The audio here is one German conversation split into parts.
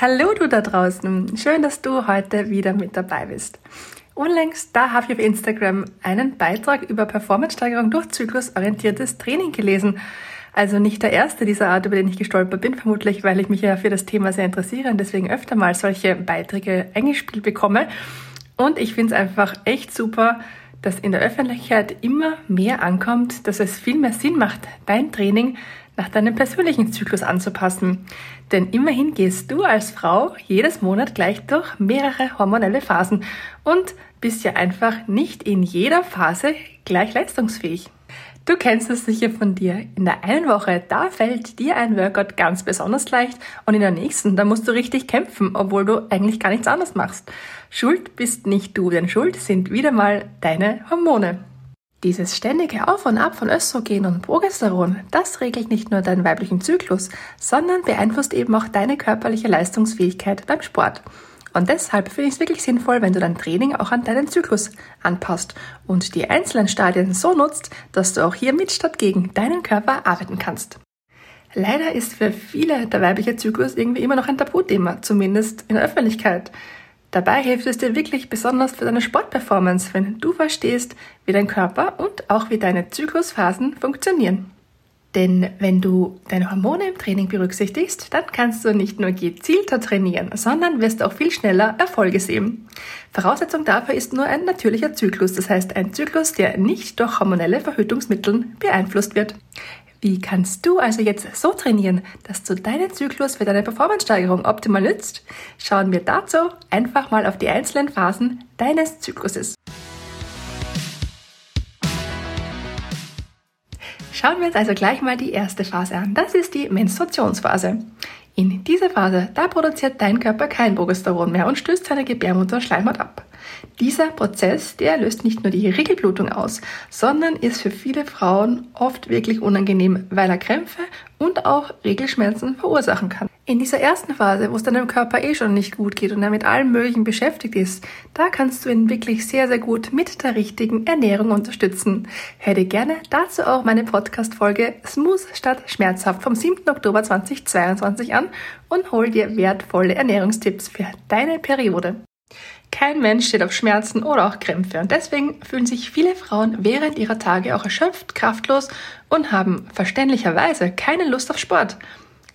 Hallo du da draußen, schön, dass du heute wieder mit dabei bist. Unlängst, da habe ich auf Instagram einen Beitrag über Performance-Steigerung durch zyklusorientiertes Training gelesen. Also nicht der erste dieser Art, über den ich gestolpert bin, vermutlich, weil ich mich ja für das Thema sehr interessiere und deswegen öfter mal solche Beiträge eingespielt bekomme. Und ich finde es einfach echt super, dass in der Öffentlichkeit immer mehr ankommt, dass es viel mehr Sinn macht, dein Training nach deinem persönlichen Zyklus anzupassen. Denn immerhin gehst du als Frau jedes Monat gleich durch mehrere hormonelle Phasen und bist ja einfach nicht in jeder Phase gleich leistungsfähig. Du kennst es sicher von dir. In der einen Woche, da fällt dir ein Workout ganz besonders leicht und in der nächsten, da musst du richtig kämpfen, obwohl du eigentlich gar nichts anderes machst. Schuld bist nicht du, denn Schuld sind wieder mal deine Hormone. Dieses ständige Auf und Ab von Östrogen und Progesteron, das regelt nicht nur deinen weiblichen Zyklus, sondern beeinflusst eben auch deine körperliche Leistungsfähigkeit beim Sport. Und deshalb finde ich es wirklich sinnvoll, wenn du dein Training auch an deinen Zyklus anpasst und die einzelnen Stadien so nutzt, dass du auch hier mit statt gegen deinen Körper arbeiten kannst. Leider ist für viele der weibliche Zyklus irgendwie immer noch ein Tabuthema, zumindest in der Öffentlichkeit. Dabei hilft es dir wirklich besonders für deine Sportperformance, wenn du verstehst, wie dein Körper und auch wie deine Zyklusphasen funktionieren. Denn wenn du deine Hormone im Training berücksichtigst, dann kannst du nicht nur gezielter trainieren, sondern wirst auch viel schneller Erfolge sehen. Voraussetzung dafür ist nur ein natürlicher Zyklus, das heißt ein Zyklus, der nicht durch hormonelle Verhütungsmittel beeinflusst wird. Wie kannst du also jetzt so trainieren, dass du deinen Zyklus für deine Performance-Steigerung optimal nützt? Schauen wir dazu einfach mal auf die einzelnen Phasen deines Zykluses. Schauen wir uns also gleich mal die erste Phase an. Das ist die Menstruationsphase. In dieser Phase, da produziert dein Körper kein Progesteron mehr und stößt seine Gebärmutter Schleimhaut ab. Dieser Prozess, der löst nicht nur die Regelblutung aus, sondern ist für viele Frauen oft wirklich unangenehm, weil er Krämpfe und auch Regelschmerzen verursachen kann. In dieser ersten Phase, wo es deinem Körper eh schon nicht gut geht und er mit allem Möglichen beschäftigt ist, da kannst du ihn wirklich sehr, sehr gut mit der richtigen Ernährung unterstützen. Hör dir gerne dazu auch meine Podcast-Folge Smooth statt schmerzhaft vom 7. Oktober 2022 an und hol dir wertvolle Ernährungstipps für deine Periode. Kein Mensch steht auf Schmerzen oder auch Krämpfe und deswegen fühlen sich viele Frauen während ihrer Tage auch erschöpft, kraftlos und haben verständlicherweise keine Lust auf Sport.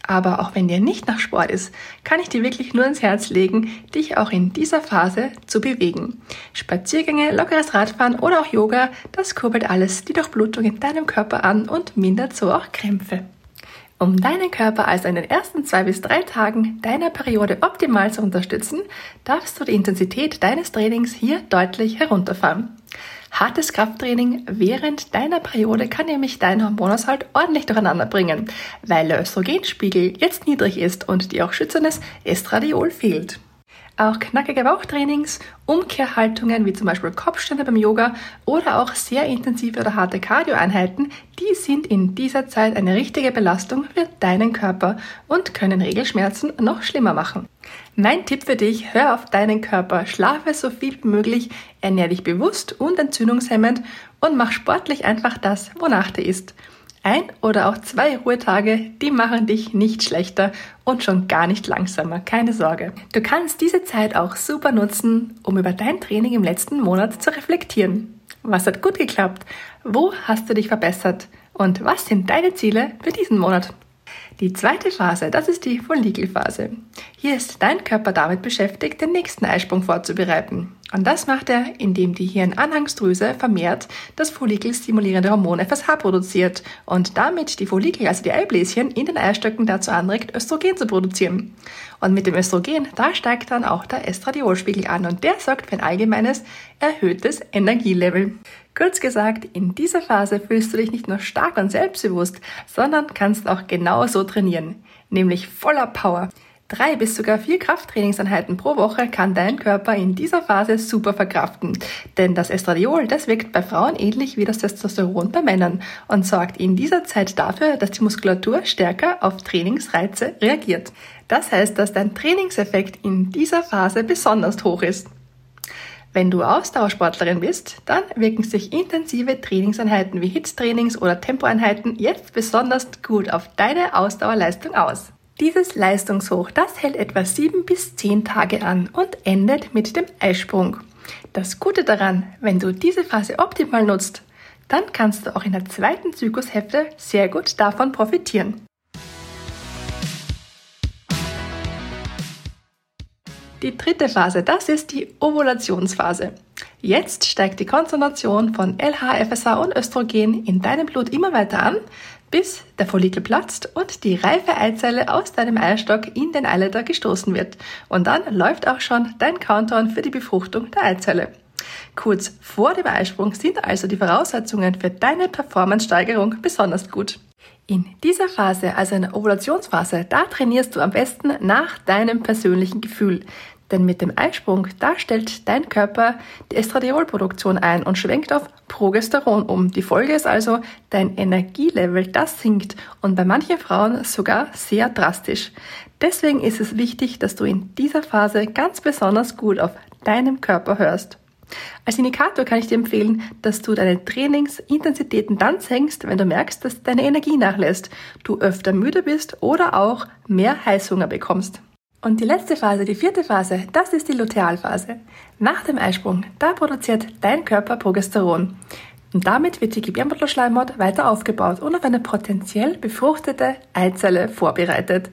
Aber auch wenn dir nicht nach Sport ist, kann ich dir wirklich nur ins Herz legen, dich auch in dieser Phase zu bewegen. Spaziergänge, lockeres Radfahren oder auch Yoga, das kurbelt alles die Durchblutung in deinem Körper an und mindert so auch Krämpfe. Um deinen Körper also in den ersten zwei bis drei Tagen deiner Periode optimal zu unterstützen, darfst du die Intensität deines Trainings hier deutlich herunterfahren. Hartes Krafttraining während deiner Periode kann nämlich deinen Hormonhaushalt ordentlich durcheinander bringen, weil der Östrogenspiegel jetzt niedrig ist und dir auch schützendes Estradiol fehlt. Auch knackige Bauchtrainings, Umkehrhaltungen wie zum Beispiel Kopfstände beim Yoga oder auch sehr intensive oder harte Cardioeinheiten, die sind in dieser Zeit eine richtige Belastung für deinen Körper und können Regelschmerzen noch schlimmer machen. Mein Tipp für dich, hör auf deinen Körper, schlafe so viel wie möglich, ernähre dich bewusst und entzündungshemmend und mach sportlich einfach das, wonach dir ist. Ein oder auch zwei Ruhetage, die machen dich nicht schlechter und schon gar nicht langsamer, keine Sorge. Du kannst diese Zeit auch super nutzen, um über dein Training im letzten Monat zu reflektieren. Was hat gut geklappt? Wo hast du dich verbessert? Und was sind deine Ziele für diesen Monat? Die zweite Phase, das ist die Follikelphase. Hier ist dein Körper damit beschäftigt, den nächsten Eisprung vorzubereiten. Und das macht er, indem die Hirnanhangsdrüse vermehrt das follikelstimulierende Hormon FSH produziert und damit die Follikel, also die Eibläschen, in den Eistöcken dazu anregt, Östrogen zu produzieren. Und mit dem Östrogen, da steigt dann auch der Estradiolspiegel an und der sorgt für ein allgemeines erhöhtes Energielevel. Kurz gesagt, in dieser Phase fühlst du dich nicht nur stark und selbstbewusst, sondern kannst auch genauso trainieren, nämlich voller Power. Drei bis sogar vier Krafttrainingseinheiten pro Woche kann dein Körper in dieser Phase super verkraften. Denn das Estradiol, das wirkt bei Frauen ähnlich wie das Testosteron bei Männern und sorgt in dieser Zeit dafür, dass die Muskulatur stärker auf Trainingsreize reagiert. Das heißt, dass dein Trainingseffekt in dieser Phase besonders hoch ist. Wenn du Ausdauersportlerin bist, dann wirken sich intensive Trainingseinheiten wie Hitztrainings oder Tempoeinheiten jetzt besonders gut auf deine Ausdauerleistung aus. Dieses Leistungshoch, das hält etwa sieben bis zehn Tage an und endet mit dem Eisprung. Das Gute daran, wenn du diese Phase optimal nutzt, dann kannst du auch in der zweiten Zyklushälfte sehr gut davon profitieren. Die dritte Phase, das ist die Ovulationsphase. Jetzt steigt die Konzentration von LH, FSH und Östrogen in deinem Blut immer weiter an, bis der Follikel platzt und die reife Eizelle aus deinem Eierstock in den Eileiter gestoßen wird. Und dann läuft auch schon dein Countdown für die Befruchtung der Eizelle. Kurz vor dem Eisprung sind also die Voraussetzungen für deine Performance-Steigerung besonders gut. In dieser Phase, also in der Ovulationsphase, da trainierst du am besten nach deinem persönlichen Gefühl. Denn mit dem Eisprung, da stellt dein Körper die Estradiolproduktion ein und schwenkt auf Progesteron um. Die Folge ist also, dein Energielevel, das sinkt und bei manchen Frauen sogar sehr drastisch. Deswegen ist es wichtig, dass du in dieser Phase ganz besonders gut auf deinem Körper hörst. Als Indikator kann ich dir empfehlen, dass du deine Trainingsintensitäten dann senkst, wenn du merkst, dass deine Energie nachlässt, du öfter müde bist oder auch mehr Heißhunger bekommst. Und die letzte Phase, die vierte Phase, das ist die Lutealphase. Nach dem Eisprung, da produziert dein Körper Progesteron. Und damit wird die Gebärmutterschleimhaut weiter aufgebaut und auf eine potenziell befruchtete Eizelle vorbereitet.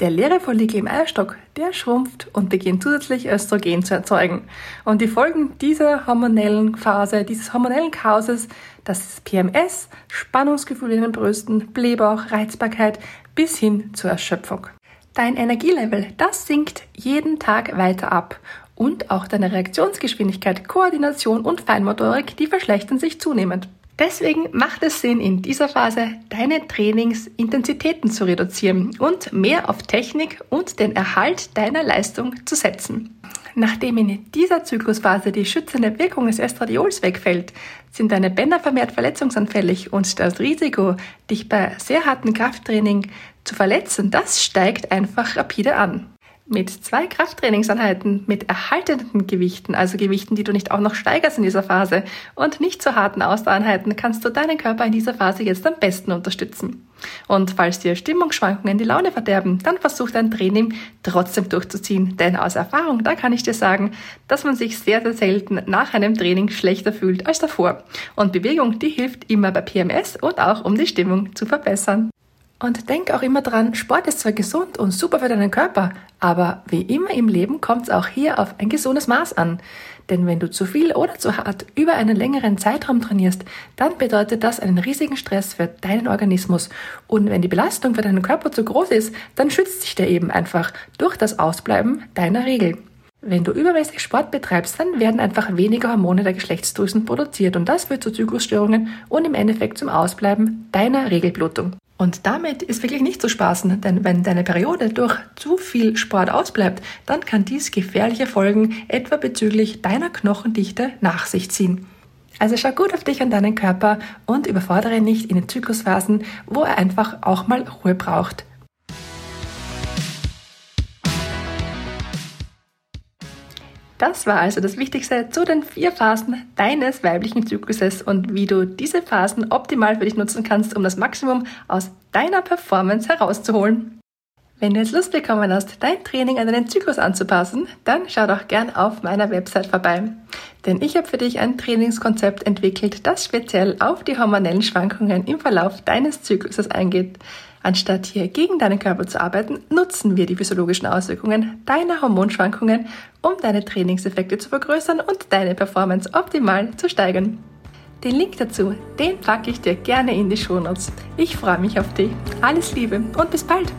Der leere Follikel im Eierstock, der schrumpft und beginnt zusätzlich Östrogen zu erzeugen. Und die Folgen dieser hormonellen Phase, dieses hormonellen Chaoses, das ist PMS, Spannungsgefühl in den Brüsten, Blähbauch, Reizbarkeit bis hin zur Erschöpfung. Dein Energielevel, das sinkt jeden Tag weiter ab. Und auch deine Reaktionsgeschwindigkeit, Koordination und Feinmotorik, die verschlechtern sich zunehmend. Deswegen macht es Sinn, in dieser Phase deine Trainingsintensitäten zu reduzieren und mehr auf Technik und den Erhalt deiner Leistung zu setzen. Nachdem in dieser Zyklusphase die schützende Wirkung des Estradiols wegfällt, sind deine Bänder vermehrt verletzungsanfällig und das Risiko, dich bei sehr hartem Krafttraining zu verletzen, das steigt einfach rapide an. Mit zwei Krafttrainingseinheiten mit erhaltenden Gewichten, also Gewichten, die du nicht auch noch steigerst in dieser Phase und nicht zu harten Ausdauereinheiten, kannst du deinen Körper in dieser Phase jetzt am besten unterstützen. Und falls dir Stimmungsschwankungen die Laune verderben, dann versuch dein Training trotzdem durchzuziehen. Denn aus Erfahrung, da kann ich dir sagen, dass man sich sehr, sehr selten nach einem Training schlechter fühlt als davor. Und Bewegung, die hilft immer bei PMS und auch um die Stimmung zu verbessern. Und denk auch immer dran, Sport ist zwar gesund und super für deinen Körper, aber wie immer im Leben kommt es auch hier auf ein gesundes Maß an. Denn wenn du zu viel oder zu hart über einen längeren Zeitraum trainierst, dann bedeutet das einen riesigen Stress für deinen Organismus. Und wenn die Belastung für deinen Körper zu groß ist, dann schützt sich der eben einfach durch das Ausbleiben deiner Regel. Wenn du übermäßig Sport betreibst, dann werden einfach weniger Hormone der Geschlechtsdrüsen produziert und das führt zu Zyklusstörungen und im Endeffekt zum Ausbleiben deiner Regelblutung. Und damit ist wirklich nicht zu spaßen, denn wenn deine Periode durch zu viel Sport ausbleibt, dann kann dies gefährliche Folgen etwa bezüglich deiner Knochendichte nach sich ziehen. Also schau gut auf dich und deinen Körper und überfordere ihn nicht in den Zyklusphasen, wo er einfach auch mal Ruhe braucht. Das war also das Wichtigste zu den vier Phasen deines weiblichen Zykluses und wie du diese Phasen optimal für dich nutzen kannst, um das Maximum aus deiner Performance herauszuholen. Wenn du jetzt Lust bekommen hast, dein Training an deinen Zyklus anzupassen, dann schau doch gern auf meiner Website vorbei. Denn ich habe für dich ein Trainingskonzept entwickelt, das speziell auf die hormonellen Schwankungen im Verlauf deines Zykluses eingeht. Anstatt hier gegen deinen Körper zu arbeiten, nutzen wir die physiologischen Auswirkungen deiner Hormonschwankungen, um deine Trainingseffekte zu vergrößern und deine Performance optimal zu steigern. Den Link dazu, den packe ich dir gerne in die Shownotes. Ich freue mich auf dich. Alles Liebe und bis bald!